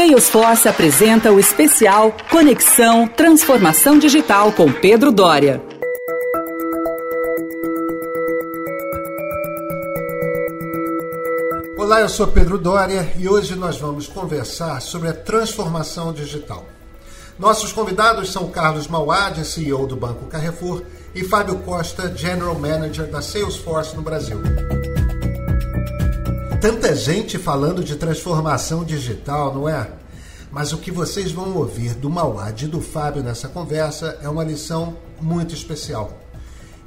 Salesforce apresenta o especial Conexão Transformação Digital com Pedro Dória. Olá, eu sou Pedro Dória e hoje nós vamos conversar sobre a transformação digital. Nossos convidados são Carlos Mauad, CEO do Banco Carrefour, e Fábio Costa, General Manager da Salesforce no Brasil. Tanta gente falando de transformação digital, não é? Mas o que vocês vão ouvir do Mauad e do Fábio nessa conversa é uma lição muito especial.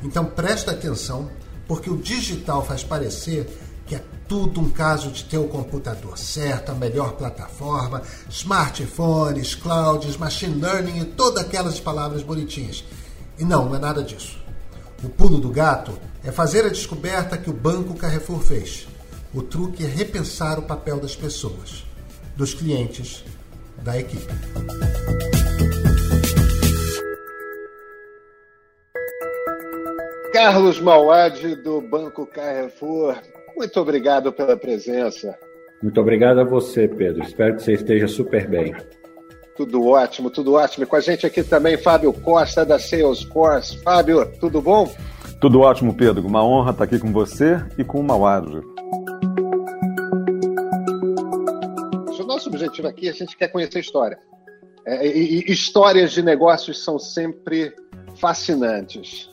Então presta atenção, porque o digital faz parecer que é tudo um caso de ter o computador certo, a melhor plataforma, smartphones, clouds, machine learning e todas aquelas palavras bonitinhas. E não, não é nada disso. O pulo do gato é fazer a descoberta que o Banco Carrefour fez. O truque é repensar o papel das pessoas, dos clientes, da equipe. Carlos Mauad, do Banco Carrefour. Muito obrigado pela presença. Muito obrigado a você, Pedro. Espero que você esteja super bem. Tudo ótimo, tudo ótimo. E com a gente aqui também, Fábio Costa, da Salesforce. Fábio, tudo bom? Tudo ótimo, Pedro. Uma honra estar aqui com você e com o Mauad. Nosso objetivo aqui, a gente quer conhecer história. É, e, e histórias de negócios são sempre fascinantes.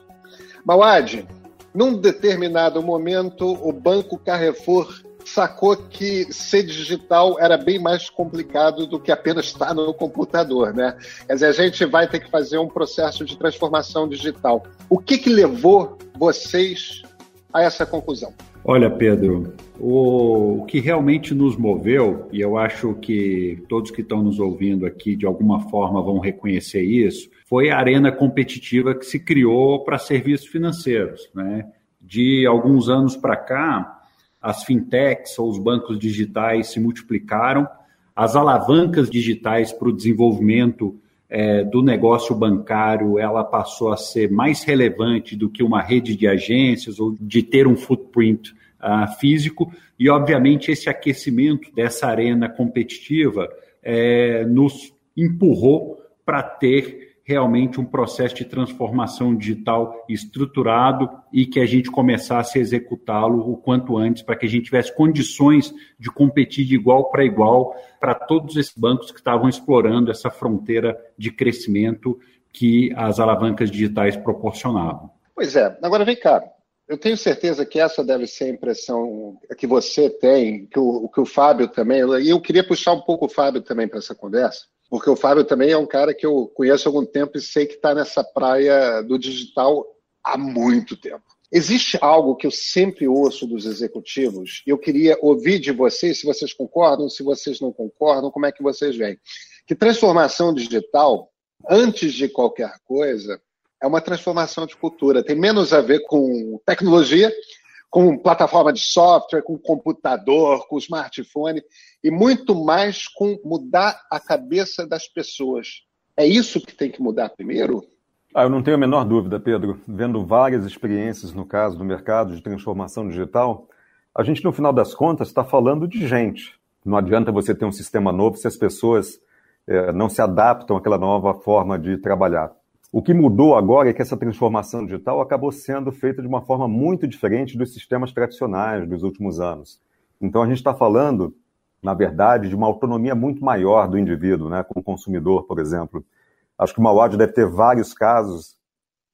Mauad, num determinado momento, o Banco Carrefour sacou que ser digital era bem mais complicado do que apenas estar no computador, né? Quer dizer, a gente vai ter que fazer um processo de transformação digital. O que, que levou vocês a essa conclusão? Olha, Pedro, o, que realmente nos moveu, e eu acho que todos que estão nos ouvindo aqui de alguma forma vão reconhecer isso, foi a arena competitiva que se criou para serviços financeiros. Né? De alguns anos para cá, as fintechs ou os bancos digitais se multiplicaram, as alavancas digitais para o desenvolvimento é, do negócio bancário ela passou a ser mais relevante do que uma rede de agências ou de ter um footprint uh, físico. E obviamente esse aquecimento dessa arena competitiva é, nos empurrou para ter realmente um processo de transformação digital estruturado e que a gente começasse a executá-lo o quanto antes, para que a gente tivesse condições de competir de igual para igual para todos esses bancos que estavam explorando essa fronteira de crescimento que as alavancas digitais proporcionavam. Pois é. Agora vem cá. Eu tenho certeza que essa deve ser a impressão que você tem, que o, que o Fábio também. E eu queria puxar um pouco o Fábio também para essa conversa porque o Fábio também é um cara que eu conheço há algum tempo e sei que está nessa praia do digital há muito tempo. Existe algo que eu sempre ouço dos executivos, e eu queria ouvir de vocês se vocês concordam, se vocês não concordam, como é que vocês veem. Que transformação digital, antes de qualquer coisa, é uma transformação de cultura. Tem menos a ver com tecnologia com plataforma de software, com computador, com smartphone, e muito mais com mudar a cabeça das pessoas. É isso que tem que mudar primeiro? Ah, eu não tenho a menor dúvida, Pedro. Vendo várias experiências no caso do mercado de transformação digital, a gente, no final das contas, está falando de gente. Não adianta você ter um sistema novo se as pessoas é, não se adaptam àquela nova forma de trabalhar. O que mudou agora é que essa transformação digital acabou sendo feita de uma forma muito diferente dos sistemas tradicionais dos últimos anos. Então a gente está falando, na verdade, de uma autonomia muito maior do indivíduo, né, como consumidor, por exemplo. Acho que o Mauad deve ter vários casos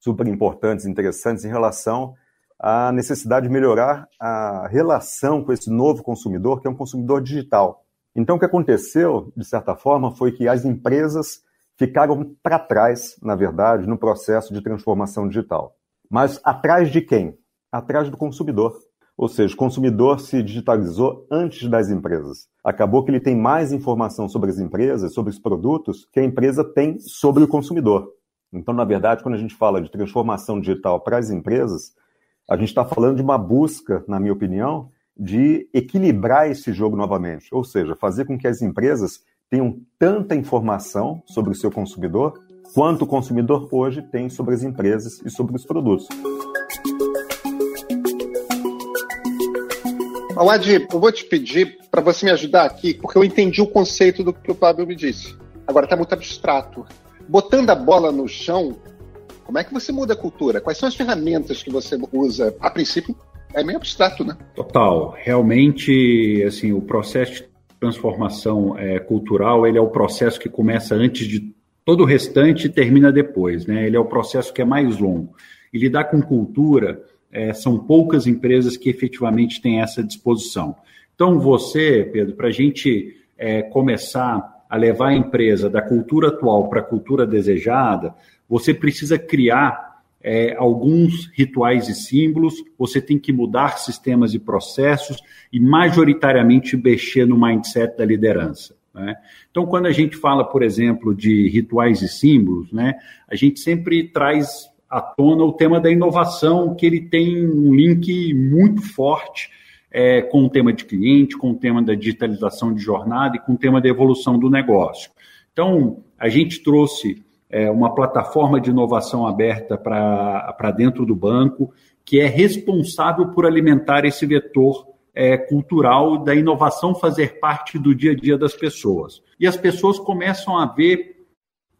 super importantes, interessantes em relação à necessidade de melhorar a relação com esse novo consumidor, que é um consumidor digital. Então, o que aconteceu, de certa forma, foi que as empresas ficaram para trás, na verdade, no processo de transformação digital. Mas atrás de quem? Atrás do consumidor. Ou seja, o consumidor se digitalizou antes das empresas. Acabou que ele tem mais informação sobre as empresas, sobre os produtos, que a empresa tem sobre o consumidor. Então, na verdade, quando a gente fala de transformação digital para as empresas, a gente está falando de uma busca, na minha opinião, de equilibrar esse jogo novamente. Ou seja, fazer com que as empresas tenham tanta informação sobre o seu consumidor quanto o consumidor hoje tem sobre as empresas e sobre os produtos. Awad, eu vou te pedir para você me ajudar aqui, porque eu entendi o conceito do que o Fábio me disse. Agora está muito abstrato. Botando a bola no chão, como é que você muda a cultura? Quais são as ferramentas que você usa? A princípio, é meio abstrato, né? Total. Realmente, assim, o processo de transformação é, cultural, ele é o processo que começa antes de todo o restante e termina depois, né? Ele é o processo que é mais longo. E lidar com cultura, é, são poucas empresas que efetivamente têm essa disposição. Então, você, Pedro, para a gente é, começar a levar a empresa da cultura atual para a cultura desejada, você precisa criar é, alguns rituais e símbolos, você tem que mudar sistemas e processos e, majoritariamente, mexer no mindset da liderança. Né? Então, quando a gente fala, por exemplo, de rituais e símbolos, né, a gente sempre traz à tona o tema da inovação, que ele tem um link muito forte é, com o tema de cliente, com o tema da digitalização de jornada e com o tema da evolução do negócio. Então, a gente trouxe é, uma plataforma de inovação aberta para dentro do banco, que é responsável por alimentar esse vetor é, cultural da inovação fazer parte do dia a dia das pessoas. E as pessoas começam a ver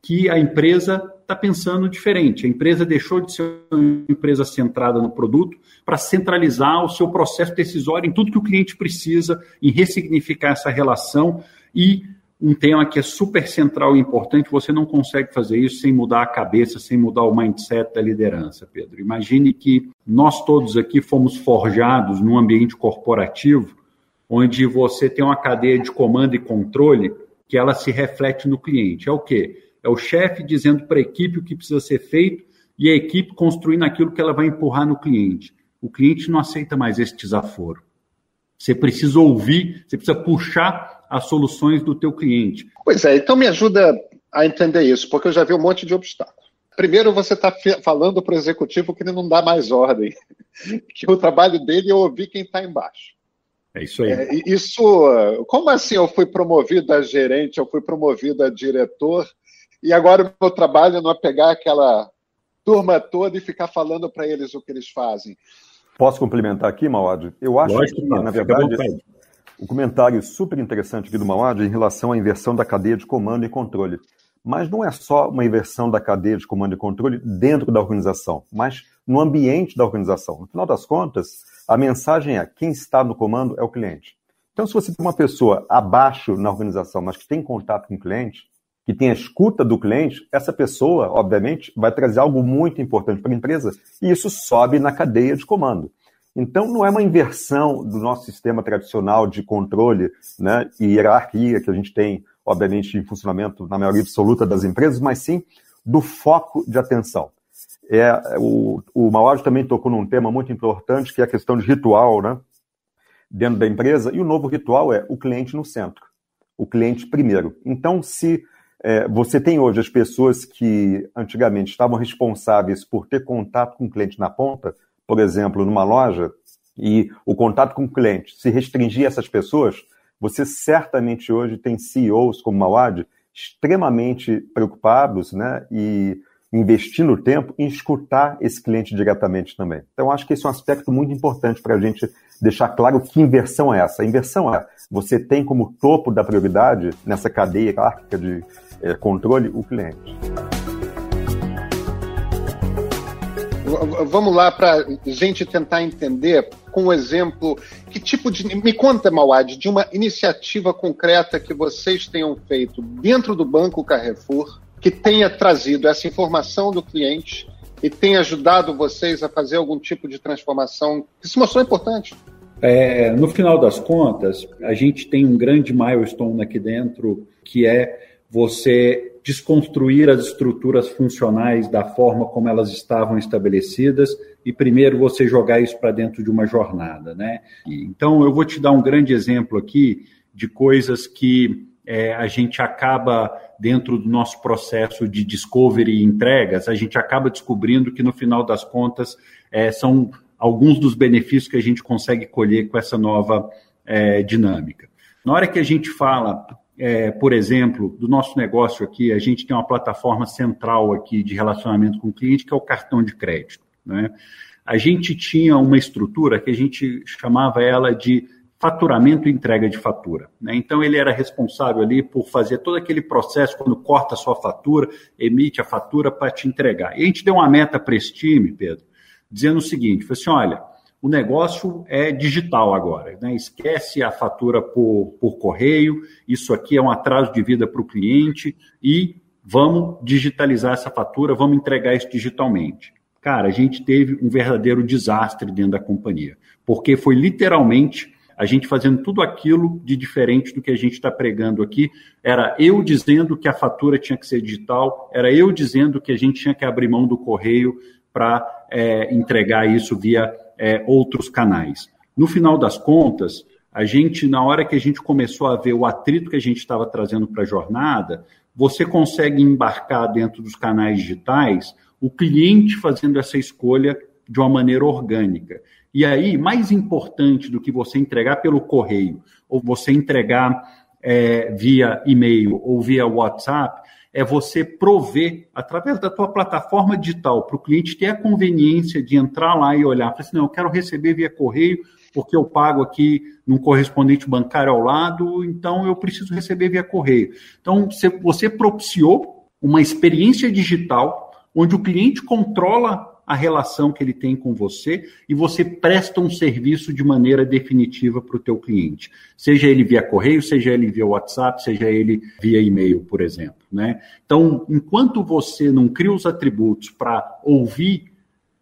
que a empresa está pensando diferente. A empresa deixou de ser uma empresa centrada no produto para centralizar o seu processo decisório em tudo que o cliente precisa, em ressignificar essa relação e um tema que é super central e importante, você não consegue fazer isso sem mudar a cabeça, sem mudar o mindset da liderança, Pedro. Imagine que nós todos aqui fomos forjados num ambiente corporativo onde você tem uma cadeia de comando e controle que ela se reflete no cliente. É o quê? É o chefe dizendo para a equipe o que precisa ser feito e a equipe construindo aquilo que ela vai empurrar no cliente. O cliente não aceita mais esse desaforo. Você precisa ouvir, você precisa puxar as soluções do teu cliente. Pois é, então me ajuda a entender isso, porque eu já vi um monte de obstáculos. Primeiro, você está falando para o executivo que ele não dá mais ordem, que o trabalho dele é ouvir quem está embaixo. É isso aí. É, isso, como assim eu fui promovido a gerente, eu fui promovido a diretor, e agora o meu trabalho não é pegar aquela turma toda e ficar falando para eles o que eles fazem. Posso complementar aqui, Mauad? Eu acho Lógico, que, na verdade, o comentário super interessante aqui do Mauad em relação à inversão da cadeia de comando e controle. Mas não é só uma inversão da cadeia de comando e controle dentro da organização, mas no ambiente da organização. No final das contas, a mensagem é: quem está no comando é o cliente. Então, se você tem uma pessoa abaixo na organização, mas que tem contato com o cliente, que tem a escuta do cliente, essa pessoa, obviamente, vai trazer algo muito importante para a empresa e isso sobe na cadeia de comando. Então, não é uma inversão do nosso sistema tradicional de controle né, e hierarquia que a gente tem, obviamente, em funcionamento na maioria absoluta das empresas, mas sim do foco de atenção. É, o, o também tocou num tema muito importante, que é a questão de ritual né, dentro da empresa, e o novo ritual é o cliente no centro, o cliente primeiro. Então, se é, você tem hoje as pessoas que antigamente estavam responsáveis por ter contato com o cliente na ponta, por exemplo, numa loja, e o contato com o cliente se restringir a essas pessoas, você certamente hoje tem CEOs como Mawad extremamente preocupados né, e investindo tempo em escutar esse cliente diretamente também. Então, acho que esse é um aspecto muito importante para a gente deixar claro que inversão é essa. A inversão é você tem como topo da prioridade nessa cadeia hierárquica de é, controle o cliente. Vamos lá para gente tentar entender com um exemplo que tipo de. Me conta, Mauad, de uma iniciativa concreta que vocês tenham feito dentro do Banco Carrefour que tenha trazido essa informação do cliente e tenha ajudado vocês a fazer algum tipo de transformação que se mostrou importante. É, no final das contas, a gente tem um grande milestone aqui dentro que é você desconstruir as estruturas funcionais da forma como elas estavam estabelecidas e primeiro você jogar isso para dentro de uma jornada, né? Então eu vou te dar um grande exemplo aqui de coisas que é, a gente acaba dentro do nosso processo de discovery e entregas, a gente acaba descobrindo que no final das contas é, são alguns dos benefícios que a gente consegue colher com essa nova é, dinâmica. Na hora que a gente fala é, por exemplo, do nosso negócio aqui, a gente tem uma plataforma central aqui de relacionamento com o cliente, que é o cartão de crédito. Né? A gente tinha uma estrutura que a gente chamava ela de faturamento e entrega de fatura. Né? Então, ele era responsável ali por fazer todo aquele processo, quando corta a sua fatura, emite a fatura para te entregar. E a gente deu uma meta para esse time, Pedro, dizendo o seguinte: foi assim, olha, o negócio é digital agora, né? esquece a fatura por, por correio, isso aqui é um atraso de vida para o cliente e vamos digitalizar essa fatura, vamos entregar isso digitalmente. Cara, a gente teve um verdadeiro desastre dentro da companhia, porque foi literalmente a gente fazendo tudo aquilo de diferente do que a gente está pregando aqui. Era eu dizendo que a fatura tinha que ser digital, era eu dizendo que a gente tinha que abrir mão do correio para é, entregar isso via é, outros canais. No final das contas, a gente, na hora que a gente começou a ver o atrito que a gente estava trazendo para a jornada, você consegue embarcar dentro dos canais digitais o cliente fazendo essa escolha de uma maneira orgânica. E aí, mais importante do que você entregar pelo correio, ou você entregar é, via e-mail ou via WhatsApp, é você prover, através da tua plataforma digital, para o cliente ter a conveniência de entrar lá e olhar, falar assim, não, eu quero receber via correio, porque eu pago aqui num correspondente bancário ao lado, então eu preciso receber via correio. Então, você propiciou uma experiência digital onde o cliente controla a relação que ele tem com você e você presta um serviço de maneira definitiva para o teu cliente. Seja ele via correio, seja ele via WhatsApp, seja ele via e-mail, por exemplo. Né? Então, enquanto você não cria os atributos para ouvir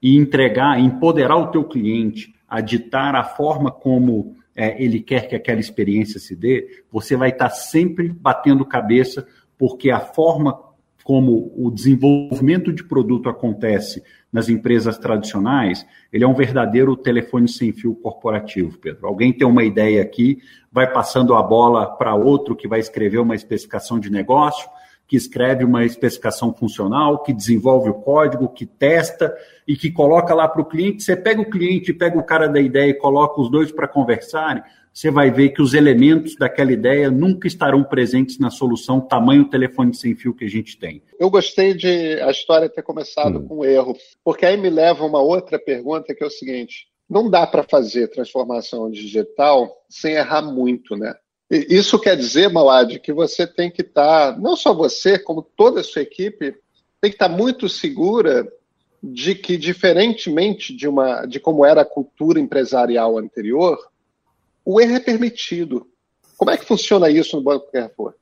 e entregar, empoderar o teu cliente a ditar a forma como é, ele quer que aquela experiência se dê, você vai estar sempre batendo cabeça, porque a forma como o desenvolvimento de produto acontece nas empresas tradicionais, ele é um verdadeiro telefone sem fio corporativo, Pedro. Alguém tem uma ideia aqui, vai passando a bola para outro que vai escrever uma especificação de negócio, que escreve uma especificação funcional, que desenvolve o código, que testa e que coloca lá para o cliente. Você pega o cliente, pega o cara da ideia e coloca os dois para conversarem, você vai ver que os elementos daquela ideia nunca estarão presentes na solução tamanho telefone sem fio que a gente tem. Eu gostei de a história ter começado hum. com um erro, porque aí me leva a uma outra pergunta que é o seguinte: não dá para fazer transformação digital sem errar muito, né? Isso quer dizer, Malad, que você tem que estar, tá, não só você, como toda a sua equipe, tem que estar tá muito segura de que, diferentemente de, uma, de como era a cultura empresarial anterior, o erro é permitido. Como é que funciona isso no Banco Carrefour?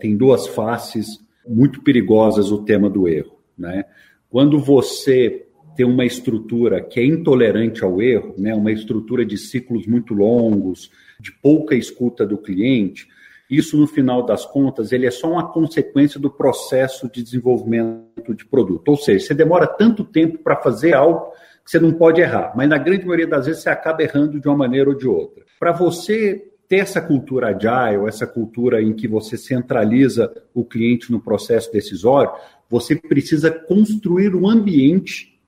Tem duas faces muito perigosas o tema do erro. Né? Quando você tem uma estrutura que é intolerante ao erro, né? uma estrutura de ciclos muito longos, de pouca escuta do cliente, isso, no final das contas, ele é só uma consequência do processo de desenvolvimento de produto. Ou seja, você demora tanto tempo para fazer algo que você não pode errar, mas na grande maioria das vezes você acaba errando de uma maneira ou de outra. Para você ter essa cultura agile, essa cultura em que você centraliza o cliente no processo decisório, você precisa construir um ambiente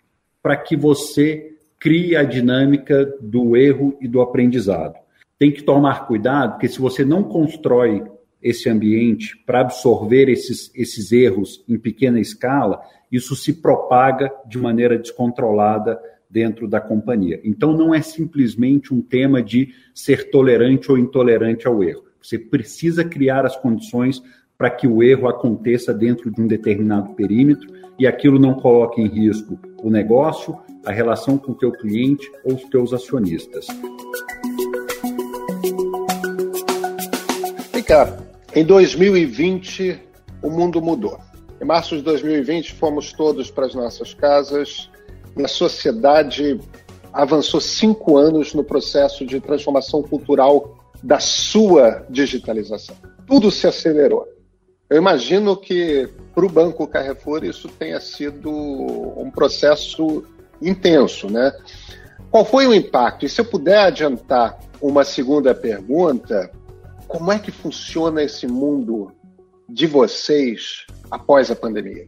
para que você crie a dinâmica do erro e do aprendizado. Tem que tomar cuidado, porque se você não constrói esse ambiente para absorver esses, esses erros em pequena escala, isso se propaga de maneira descontrolada dentro da companhia. Então, não é simplesmente um tema de ser tolerante ou intolerante ao erro. Você precisa criar as condições para que o erro aconteça dentro de um determinado perímetro e aquilo não coloque em risco o negócio, a relação com o teu cliente ou os teus acionistas. Em 2020 o mundo mudou. Em março de 2020 fomos todos para as nossas casas a sociedade avançou cinco anos no processo de transformação cultural da sua digitalização. Tudo se acelerou. Eu imagino que para o Banco Carrefour isso tenha sido um processo intenso, né? Qual foi o impacto? E se eu puder adiantar uma segunda pergunta, como é que funciona esse mundo de vocês após a pandemia?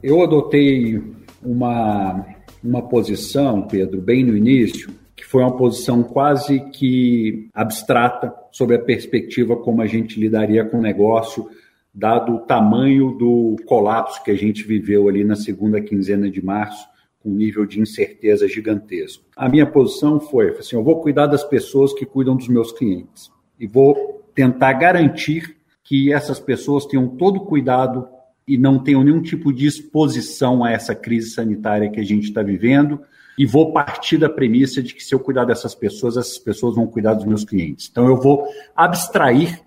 Eu adotei uma uma posição, Pedro, bem no início, que foi uma posição quase que abstrata sobre a perspectiva como a gente lidaria com o negócio, dado o tamanho do colapso que a gente viveu ali na segunda quinzena de março, com um nível de incerteza gigantesco. A minha posição foi assim: eu vou cuidar das pessoas que cuidam dos meus clientes e vou tentar garantir que essas pessoas tenham todo o cuidado e não tenham nenhum tipo de exposição a essa crise sanitária que a gente está vivendo. E vou partir da premissa de que se eu cuidar dessas pessoas, essas pessoas vão cuidar dos meus clientes. Então eu vou abstrair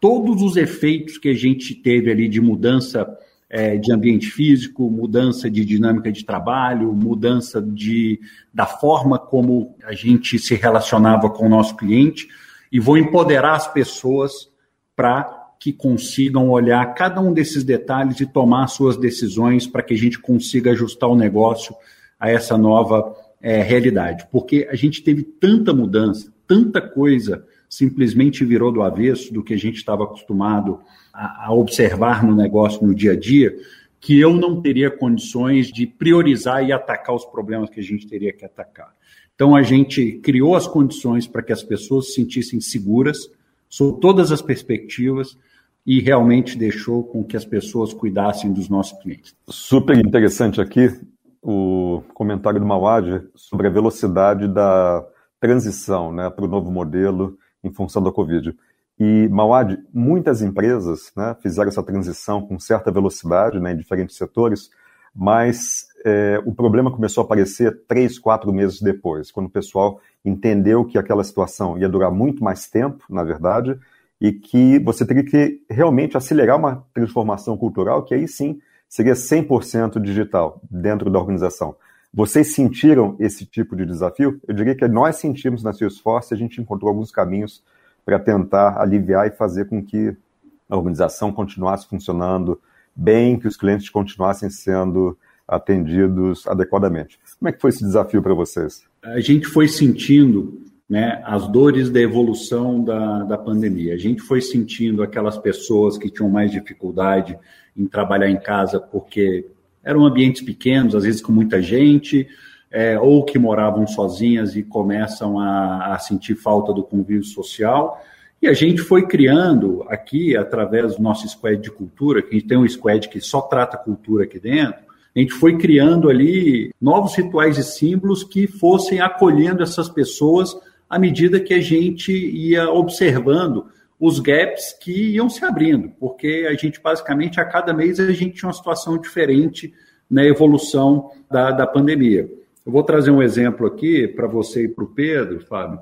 todos os efeitos que a gente teve ali de mudança é, de ambiente físico, mudança de dinâmica de trabalho, mudança de, da forma como a gente se relacionava com o nosso cliente, e vou empoderar as pessoas para que consigam olhar cada um desses detalhes e tomar suas decisões para que a gente consiga ajustar o negócio a essa nova é, realidade. Porque a gente teve tanta mudança, tanta coisa simplesmente virou do avesso do que a gente estava acostumado a, a observar no negócio no dia a dia, que eu não teria condições de priorizar e atacar os problemas que a gente teria que atacar. Então, a gente criou as condições para que as pessoas se sentissem seguras, sob todas as perspectivas, e realmente deixou com que as pessoas cuidassem dos nossos clientes. Super interessante aqui o comentário do Mawad sobre a velocidade da transição né, para o novo modelo em função da Covid. E, Mauad, muitas empresas né, fizeram essa transição com certa velocidade né, em diferentes setores, mas é, o problema começou a aparecer três, quatro meses depois, quando o pessoal entendeu que aquela situação ia durar muito mais tempo, na verdade, e que você teria que realmente acelerar uma transformação cultural que aí sim seria 100% digital dentro da organização. Vocês sentiram esse tipo de desafio? Eu diria que nós sentimos na Salesforce, a gente encontrou alguns caminhos para tentar aliviar e fazer com que a organização continuasse funcionando bem, que os clientes continuassem sendo atendidos adequadamente. Como é que foi esse desafio para vocês? A gente foi sentindo né, as dores da evolução da, da pandemia. A gente foi sentindo aquelas pessoas que tinham mais dificuldade em trabalhar em casa porque eram ambientes pequenos, às vezes com muita gente, é, ou que moravam sozinhas e começam a, a sentir falta do convívio social. E a gente foi criando aqui, através do nosso squad de cultura, que a gente tem um squad que só trata cultura aqui dentro, a gente foi criando ali novos rituais e símbolos que fossem acolhendo essas pessoas à medida que a gente ia observando os gaps que iam se abrindo, porque a gente basicamente a cada mês a gente tinha uma situação diferente na evolução da, da pandemia. Eu vou trazer um exemplo aqui para você e para o Pedro, Fábio,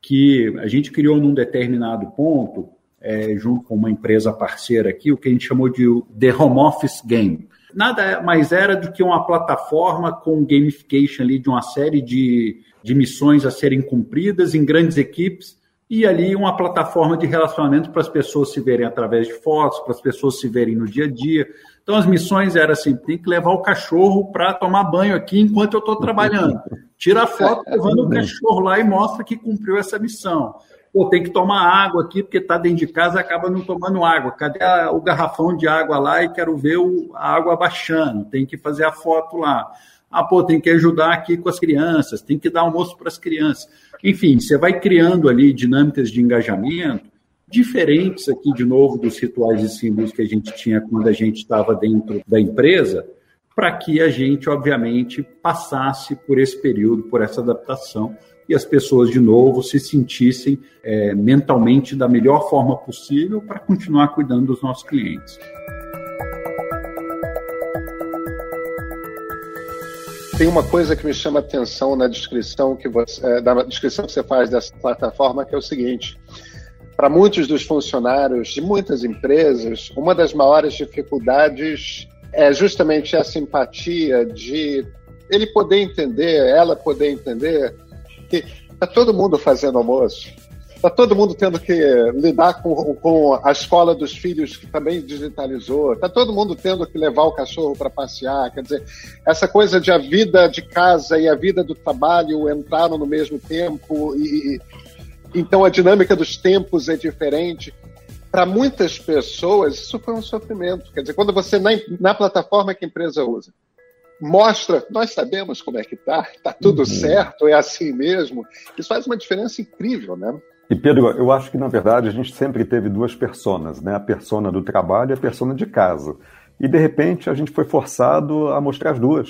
que a gente criou num determinado ponto, é, junto com uma empresa parceira aqui, o que a gente chamou de The Home Office Game. Nada mais era do que uma plataforma com gamification ali de uma série de, de missões a serem cumpridas em grandes equipes e ali uma plataforma de relacionamento para as pessoas se verem através de fotos, para as pessoas se verem no dia a dia. Então as missões eram assim: tem que levar o cachorro para tomar banho aqui enquanto eu estou trabalhando. Tira a foto levando o cachorro lá e mostra que cumpriu essa missão. Pô, tem que tomar água aqui, porque está dentro de casa acaba não tomando água. Cadê a, o garrafão de água lá e quero ver o, a água baixando? Tem que fazer a foto lá. Ah, pô, tem que ajudar aqui com as crianças, tem que dar almoço para as crianças. Enfim, você vai criando ali dinâmicas de engajamento diferentes aqui, de novo, dos rituais e símbolos que a gente tinha quando a gente estava dentro da empresa, para que a gente, obviamente, passasse por esse período, por essa adaptação as pessoas, de novo, se sentissem é, mentalmente da melhor forma possível para continuar cuidando dos nossos clientes. tem uma coisa que me chama atenção na descrição que você, é, na descrição que você faz dessa plataforma, que é o seguinte: para muitos dos funcionários de muitas empresas, uma das maiores dificuldades é justamente essa empatia de ele poder entender, ela poder entender que está todo mundo fazendo almoço, Está todo mundo tendo que lidar com, com a escola dos filhos, que também digitalizou. Está todo mundo tendo que levar o cachorro para passear. Quer dizer, essa coisa de a vida de casa e a vida do trabalho entraram no mesmo tempo. e Então a dinâmica dos tempos é diferente. Para muitas pessoas, isso foi um sofrimento. Quer dizer, quando você, na, na plataforma que a empresa usa, mostra, nós sabemos como é que está, está tudo uhum. certo, é assim mesmo. Isso faz uma diferença incrível, né? E Pedro, eu acho que na verdade a gente sempre teve duas personas, né? A persona do trabalho e a persona de casa. E de repente a gente foi forçado a mostrar as duas.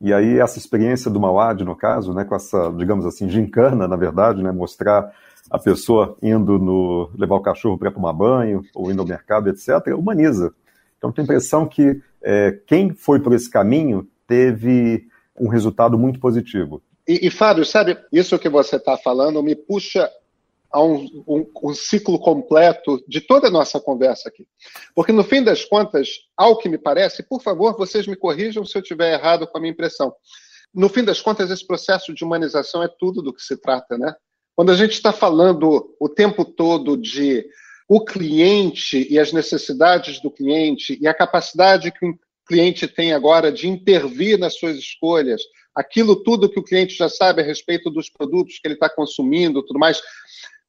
E aí essa experiência do Mauad, no caso, né, com essa, digamos assim, gincana, na verdade, né, mostrar a pessoa indo no, levar o cachorro para tomar banho, ou indo ao mercado, etc., humaniza. Então, tenho a impressão que é, quem foi por esse caminho teve um resultado muito positivo. E, e Fábio, sabe, isso que você está falando me puxa a um, um, um, ciclo completo de toda a nossa conversa aqui. Porque, no fim das contas, ao que me parece, por favor, vocês me corrijam se eu estiver errado com a minha impressão. No fim das contas, esse processo de humanização é tudo do que se trata, né? Quando a gente está falando o tempo todo de o cliente e as necessidades do cliente e a capacidade que cliente tem agora de intervir nas suas escolhas, aquilo tudo que o cliente já sabe a respeito dos produtos que ele está consumindo, tudo mais.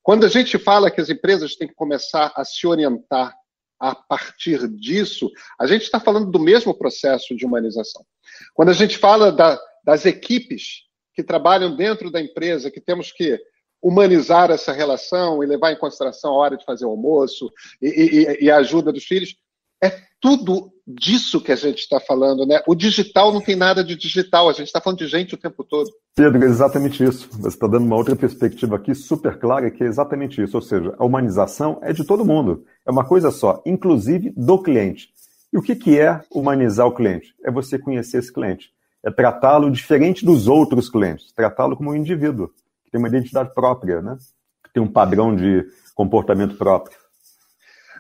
Quando a gente fala que as empresas têm que começar a se orientar a partir disso, a gente está falando do mesmo processo de humanização. Quando a gente fala da, das equipes que trabalham dentro da empresa, que temos que humanizar essa relação e levar em consideração a hora de fazer o almoço e, e, e a ajuda dos filhos. É tudo disso que a gente está falando, né? O digital não tem nada de digital, a gente está falando de gente o tempo todo. Pedro, é exatamente isso. Você está dando uma outra perspectiva aqui super clara, que é exatamente isso. Ou seja, a humanização é de todo mundo. É uma coisa só, inclusive do cliente. E o que, que é humanizar o cliente? É você conhecer esse cliente. É tratá-lo diferente dos outros clientes, tratá-lo como um indivíduo que tem uma identidade própria, né? que tem um padrão de comportamento próprio.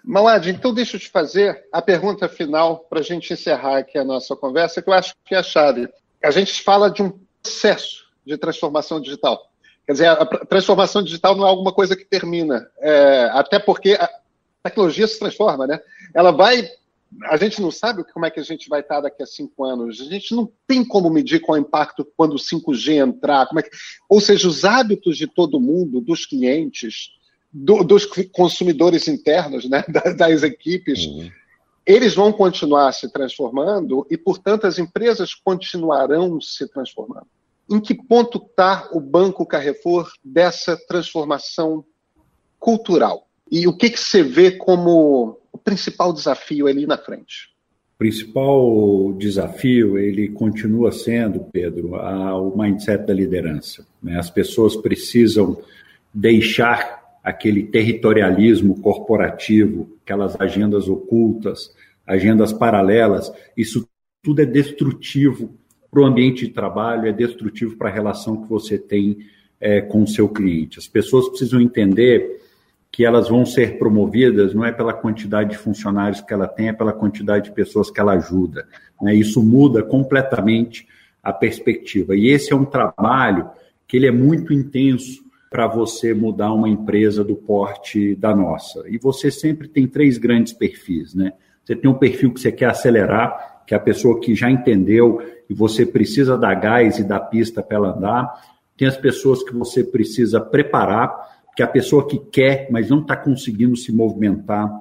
Malad, então deixa eu te fazer a pergunta final para a gente encerrar aqui a nossa conversa, que eu acho que é a chave. A gente fala de um processo de transformação digital. Quer dizer, a transformação digital não é alguma coisa que termina, é, até porque a tecnologia se transforma, né? Ela vai a gente não sabe como é que a gente vai estar daqui a cinco anos. A gente não tem como medir qual é o impacto quando o 5G entrar. Como é que... Ou seja, os hábitos de todo mundo, dos clientes, do, dos consumidores internos, né, das equipes, uhum. eles vão continuar se transformando e, portanto, as empresas continuarão se transformando. Em que ponto está o Banco Carrefour dessa transformação cultural? E o que, que você vê como o principal desafio ali na frente? O principal desafio, ele continua sendo, Pedro, a, o mindset da liderança. Né? As pessoas precisam deixar aquele territorialismo corporativo, aquelas agendas ocultas, agendas paralelas. Isso tudo é destrutivo para o ambiente de trabalho, é destrutivo para a relação que você tem é, com o seu cliente. As pessoas precisam entender que elas vão ser promovidas não é pela quantidade de funcionários que ela tem, é pela quantidade de pessoas que ela ajuda. Né? Isso muda completamente a perspectiva. E esse é um trabalho que ele é muito intenso para você mudar uma empresa do porte da nossa. E você sempre tem três grandes perfis, né? Você tem um perfil que você quer acelerar, que é a pessoa que já entendeu e você precisa dar gás e dar pista para ela andar. Tem as pessoas que você precisa preparar que a pessoa que quer, mas não está conseguindo se movimentar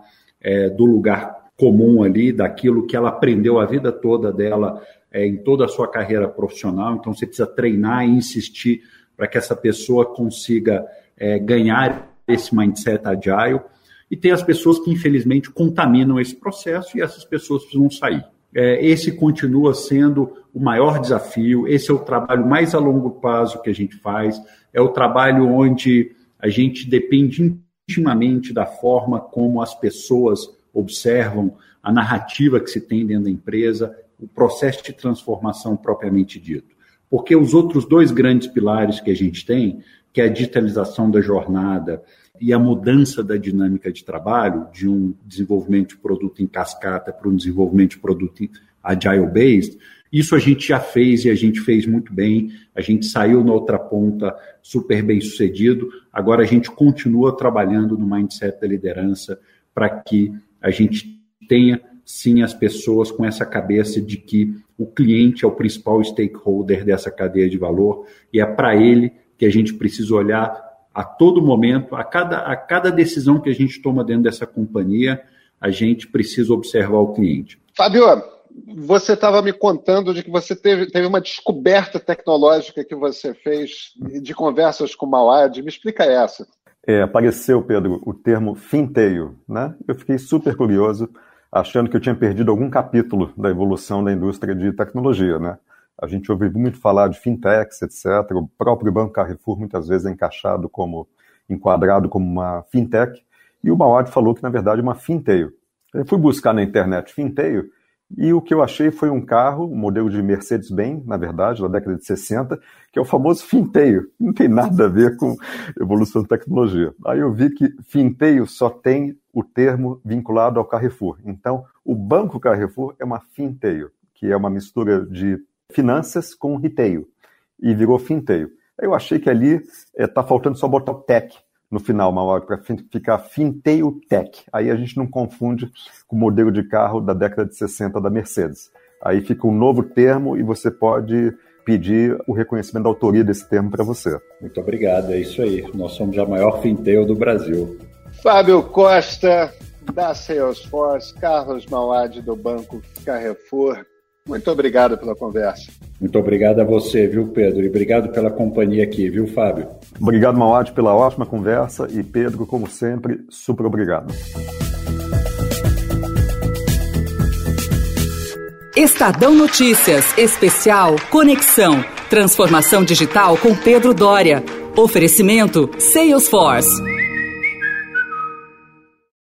é, do lugar comum ali, daquilo que ela aprendeu a vida toda dela é, em toda a sua carreira profissional. Então você precisa treinar e insistir para que essa pessoa consiga é, ganhar esse mindset agile. E tem as pessoas que, infelizmente, contaminam esse processo e essas pessoas precisam sair. É, esse continua sendo o maior desafio, esse é o trabalho mais a longo prazo que a gente faz, é o trabalho onde a gente depende intimamente da forma como as pessoas observam a narrativa que se tem dentro da empresa, o processo de transformação propriamente dito. Porque os outros dois grandes pilares que a gente tem, que é a digitalização da jornada e a mudança da dinâmica de trabalho, de um desenvolvimento de produto em cascata para um desenvolvimento de produto agile-based, isso a gente já fez e a gente fez muito bem. A gente saiu na outra ponta super bem sucedido. Agora a gente continua trabalhando no mindset da liderança para que a gente tenha sim as pessoas com essa cabeça de que o cliente é o principal stakeholder dessa cadeia de valor e é para ele que a gente precisa olhar a todo momento, a cada, a cada decisão que a gente toma dentro dessa companhia, a gente precisa observar o cliente. Fábio, você estava me contando de que você teve, teve uma descoberta tecnológica que você fez de conversas com o Mauad. Me explica essa. É, apareceu, Pedro, o termo finteio. Né? Eu fiquei super curioso, achando que eu tinha perdido algum capítulo da evolução da indústria de tecnologia. Né? A gente ouve muito falar de fintechs, etc. O próprio Banco Carrefour muitas vezes é encaixado como, enquadrado como uma fintech. E o Mauad falou que, na verdade, é uma finteio. Eu fui buscar na internet finteio e o que eu achei foi um carro, um modelo de Mercedes-Benz, na verdade, da década de 60, que é o famoso finteio. Não tem nada a ver com evolução de tecnologia. Aí eu vi que finteio só tem o termo vinculado ao Carrefour. Então, o Banco Carrefour é uma finteio, que é uma mistura de finanças com retail, e virou finteio. Eu achei que ali está eh, é, faltando só botar o tech no final, para ficar finteio tech. Aí a gente não confunde com o modelo de carro da década de 60 da Mercedes. Aí fica um novo termo e você pode pedir o reconhecimento da autoria desse termo para você. Muito obrigado, é isso aí. Nós somos a maior finteio do Brasil. Fábio Costa, da Salesforce, Carlos Mauad, do Banco Carrefour. Muito obrigado pela conversa. Muito obrigado a você, viu, Pedro? E obrigado pela companhia aqui, viu, Fábio? Obrigado, Mauad, pela ótima conversa. E Pedro, como sempre, super obrigado. Estadão Notícias, especial Conexão. Transformação digital com Pedro Dória. Oferecimento Salesforce.